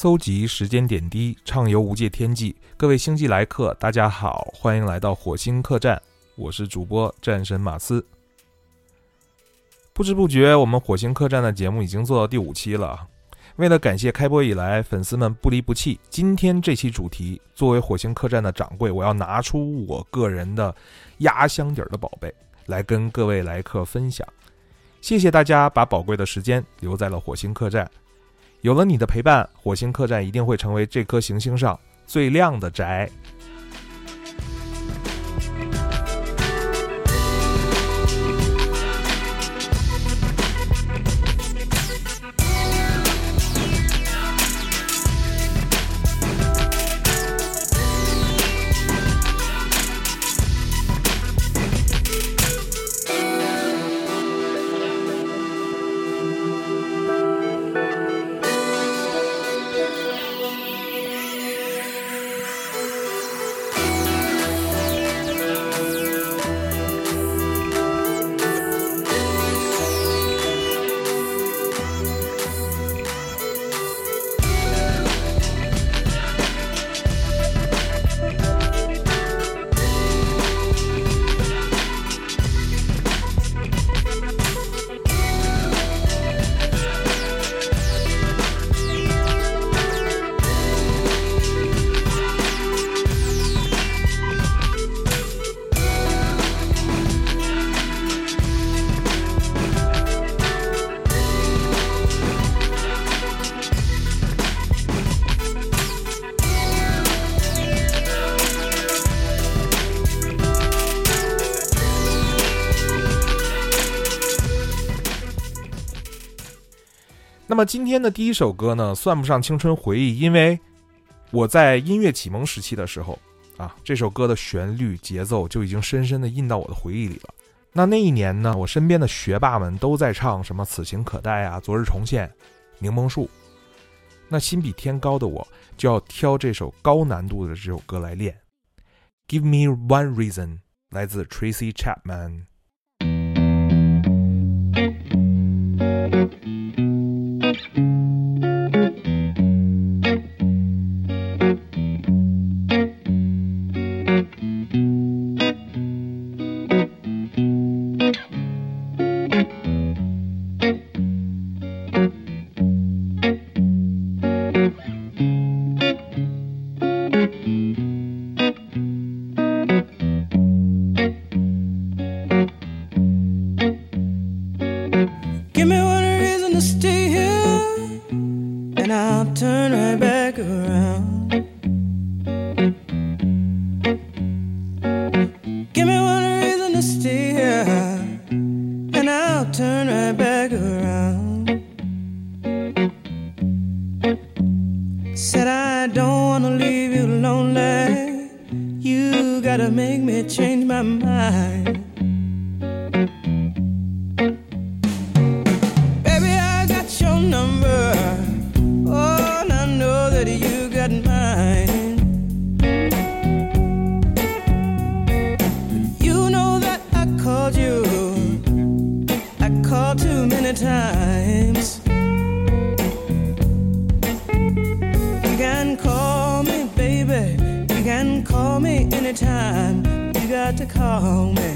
搜集时间点滴，畅游无界天际。各位星际来客，大家好，欢迎来到火星客栈。我是主播战神马斯。不知不觉，我们火星客栈的节目已经做到第五期了。为了感谢开播以来粉丝们不离不弃，今天这期主题，作为火星客栈的掌柜，我要拿出我个人的压箱底儿的宝贝，来跟各位来客分享。谢谢大家把宝贵的时间留在了火星客栈。有了你的陪伴，火星客栈一定会成为这颗行星上最亮的宅。那么今天的第一首歌呢，算不上青春回忆，因为我在音乐启蒙时期的时候啊，这首歌的旋律节奏就已经深深的印到我的回忆里了。那那一年呢，我身边的学霸们都在唱什么“此情可待”啊，“昨日重现”，“柠檬树”。那心比天高的我，就要挑这首高难度的这首歌来练。Give me one reason，来自 Tracy Chapman。change my mind. home.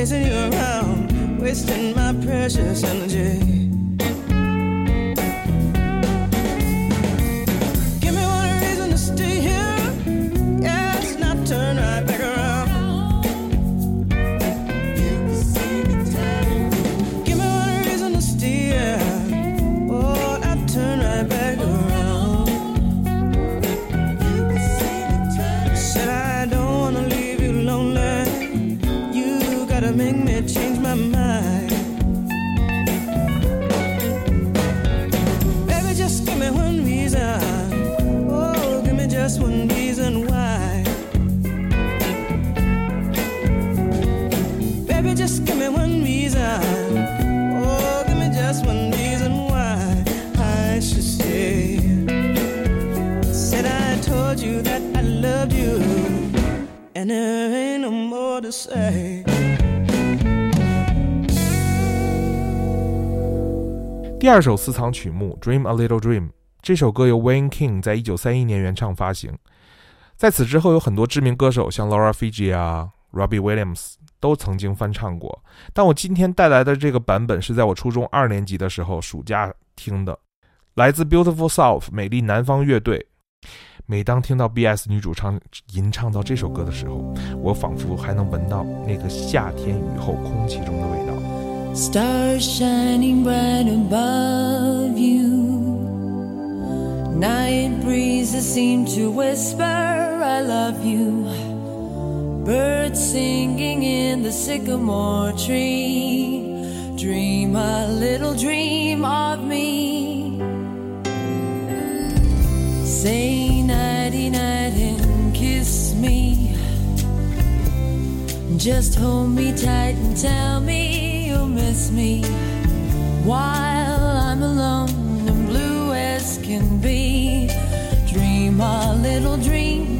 Chasing you around, wasting my precious energy. 第二首私藏曲目《Dream a Little Dream》，这首歌由 Wayne King 在一九三一年原唱发行。在此之后，有很多知名歌手，像 Laura Fiji 啊、Robbie Williams 都曾经翻唱过。但我今天带来的这个版本是在我初中二年级的时候暑假听的，来自 Beautiful South 美丽南方乐队。每当听到 BS 女主唱吟唱到这首歌的时候，我仿佛还能闻到那个夏天雨后空气中的味道。Stars shining bright above you. Night breezes seem to whisper, I love you. Birds singing in the sycamore tree. Dream a little dream of me. Say nighty night and kiss me. Just hold me tight and tell me miss me while I'm alone and blue as can be. Dream a little dream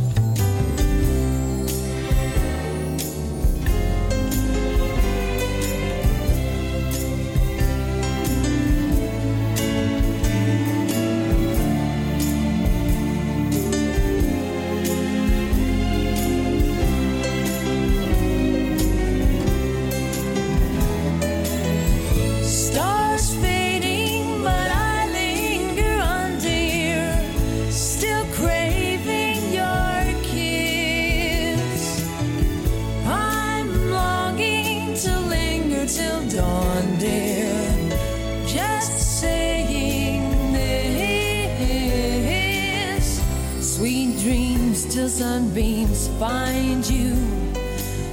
Till sunbeams find you.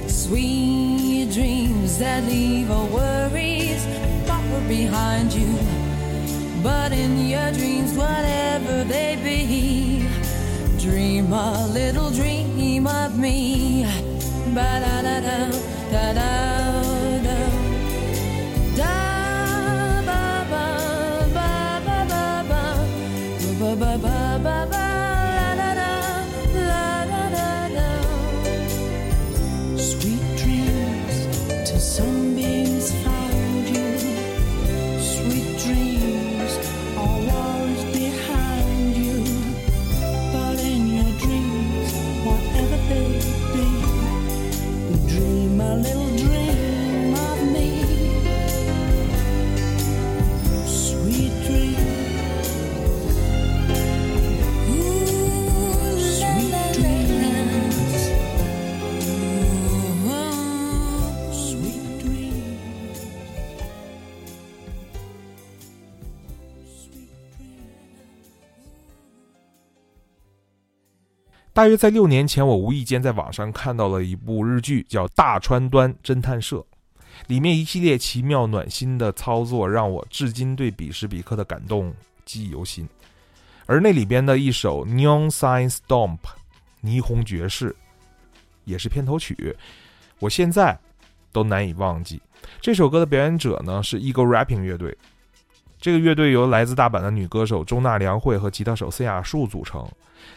Sweet dreams that leave all worries far behind you. But in your dreams, whatever they be, dream a little dream of me. Ba da da da da da. 大约在六年前，我无意间在网上看到了一部日剧，叫《大川端侦探社》，里面一系列奇妙暖心的操作，让我至今对彼时彼刻的感动记忆犹新。而那里边的一首《Neon Sign Stomp》霓虹爵士，也是片头曲，我现在都难以忘记。这首歌的表演者呢是 Eagle Rapping 乐队，这个乐队由来自大阪的女歌手中纳良惠和吉他手森雅树组成。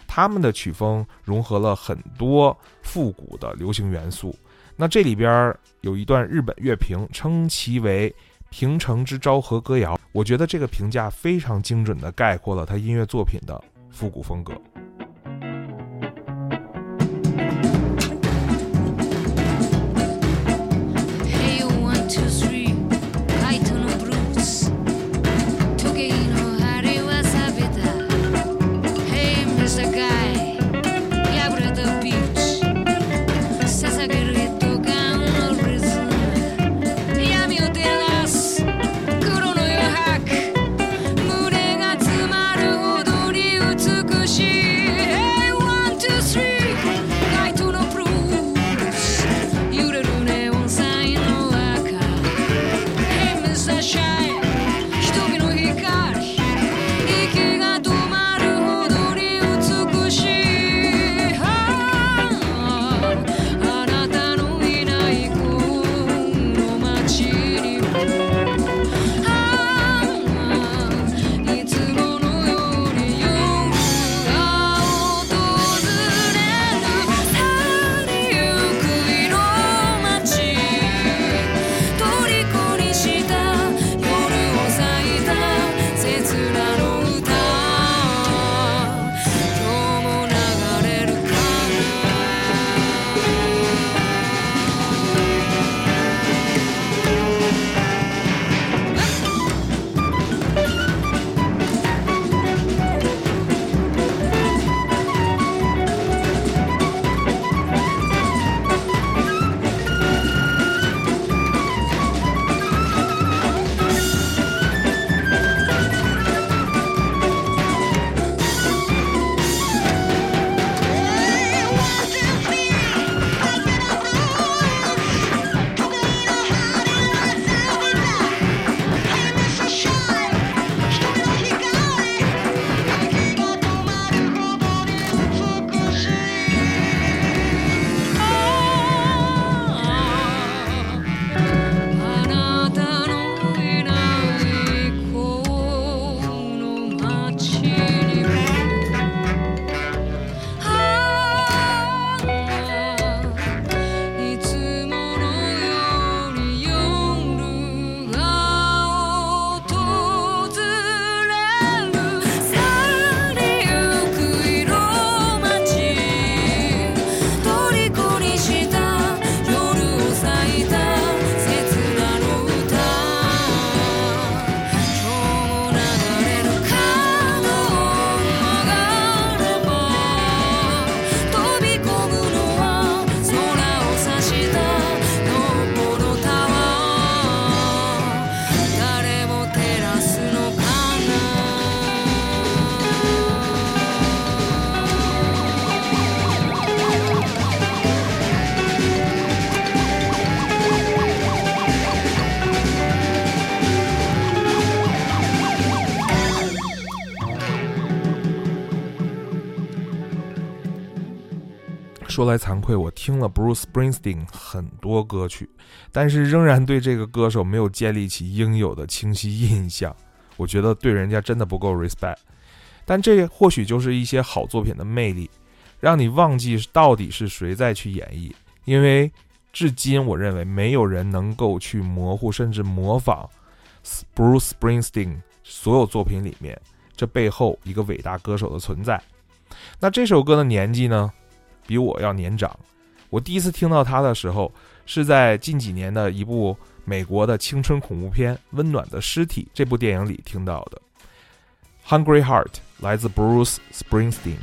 他们的曲风融合了很多复古的流行元素。那这里边有一段日本乐评，称其为“平城之昭和歌谣”。我觉得这个评价非常精准地概括了他音乐作品的复古风格。说来惭愧，我听了 Bruce Springsteen 很多歌曲，但是仍然对这个歌手没有建立起应有的清晰印象。我觉得对人家真的不够 respect。但这或许就是一些好作品的魅力，让你忘记到底是谁在去演绎。因为至今，我认为没有人能够去模糊甚至模仿 Bruce Springsteen 所有作品里面这背后一个伟大歌手的存在。那这首歌的年纪呢？比我要年长。我第一次听到他的时候，是在近几年的一部美国的青春恐怖片《温暖的尸体》这部电影里听到的。Hungry Heart 来自 Bruce Springsteen。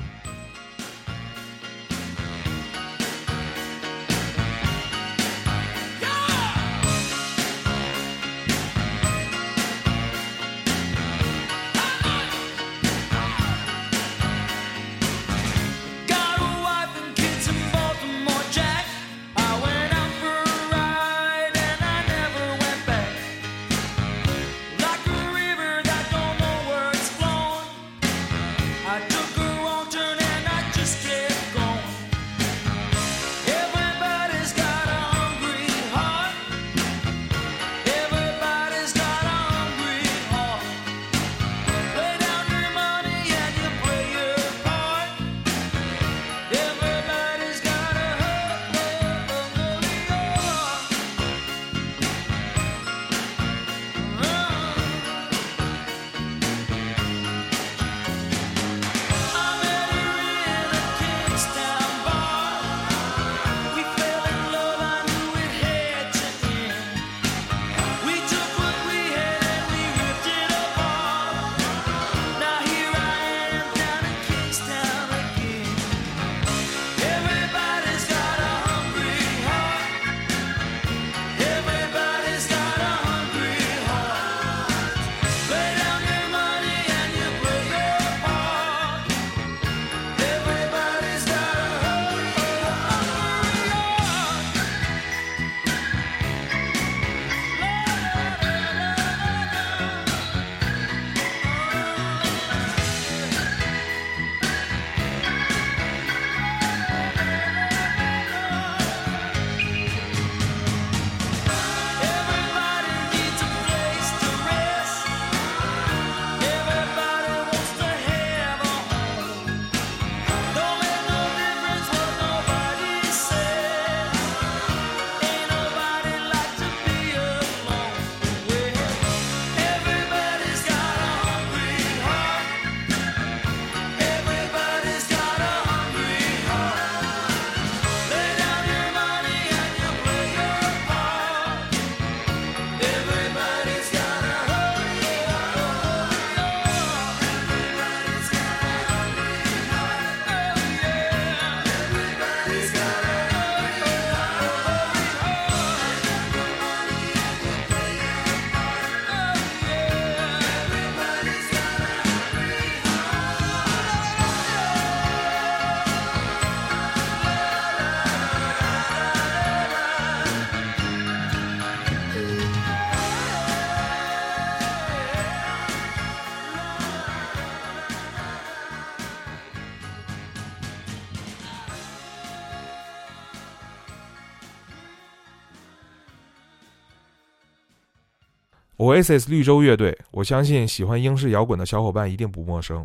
Oasis 绿洲乐队，我相信喜欢英式摇滚的小伙伴一定不陌生。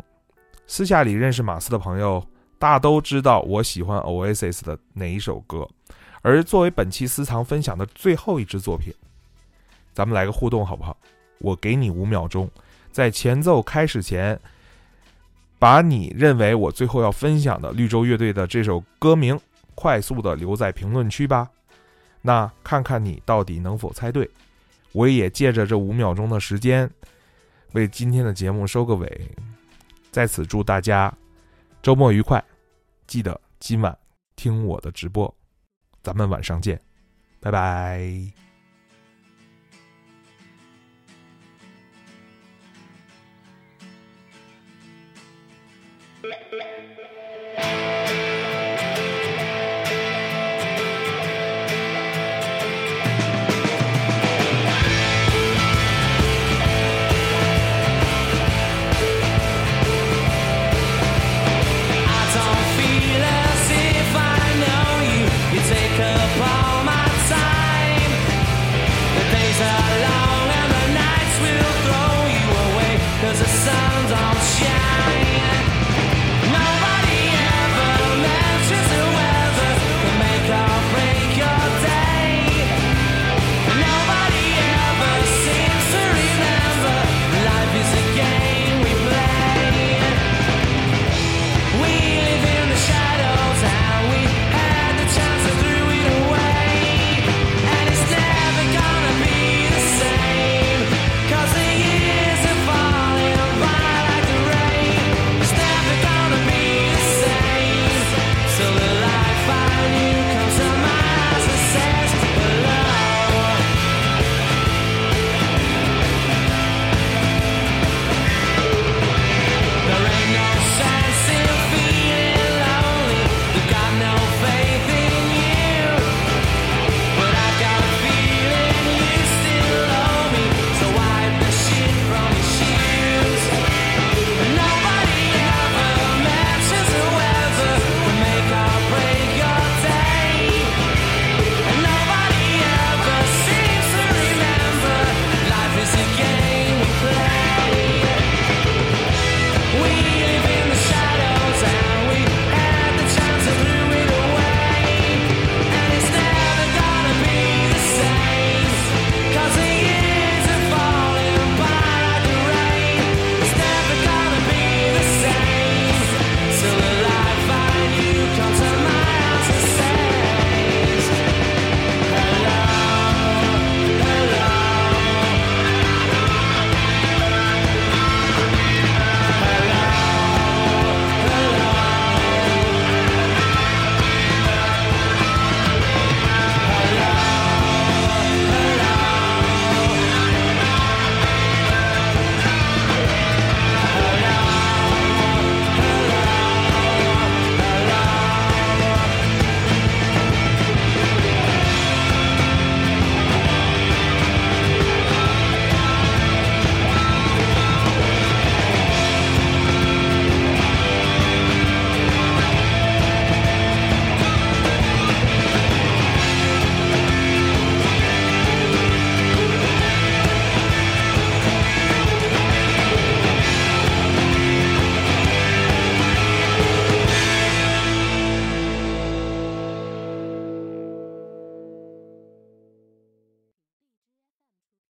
私下里认识马斯的朋友，大都知道我喜欢 Oasis 的哪一首歌。而作为本期私藏分享的最后一支作品，咱们来个互动好不好？我给你五秒钟，在前奏开始前，把你认为我最后要分享的绿洲乐队的这首歌名快速的留在评论区吧。那看看你到底能否猜对。我也借着这五秒钟的时间，为今天的节目收个尾。在此祝大家周末愉快，记得今晚听我的直播，咱们晚上见，拜拜。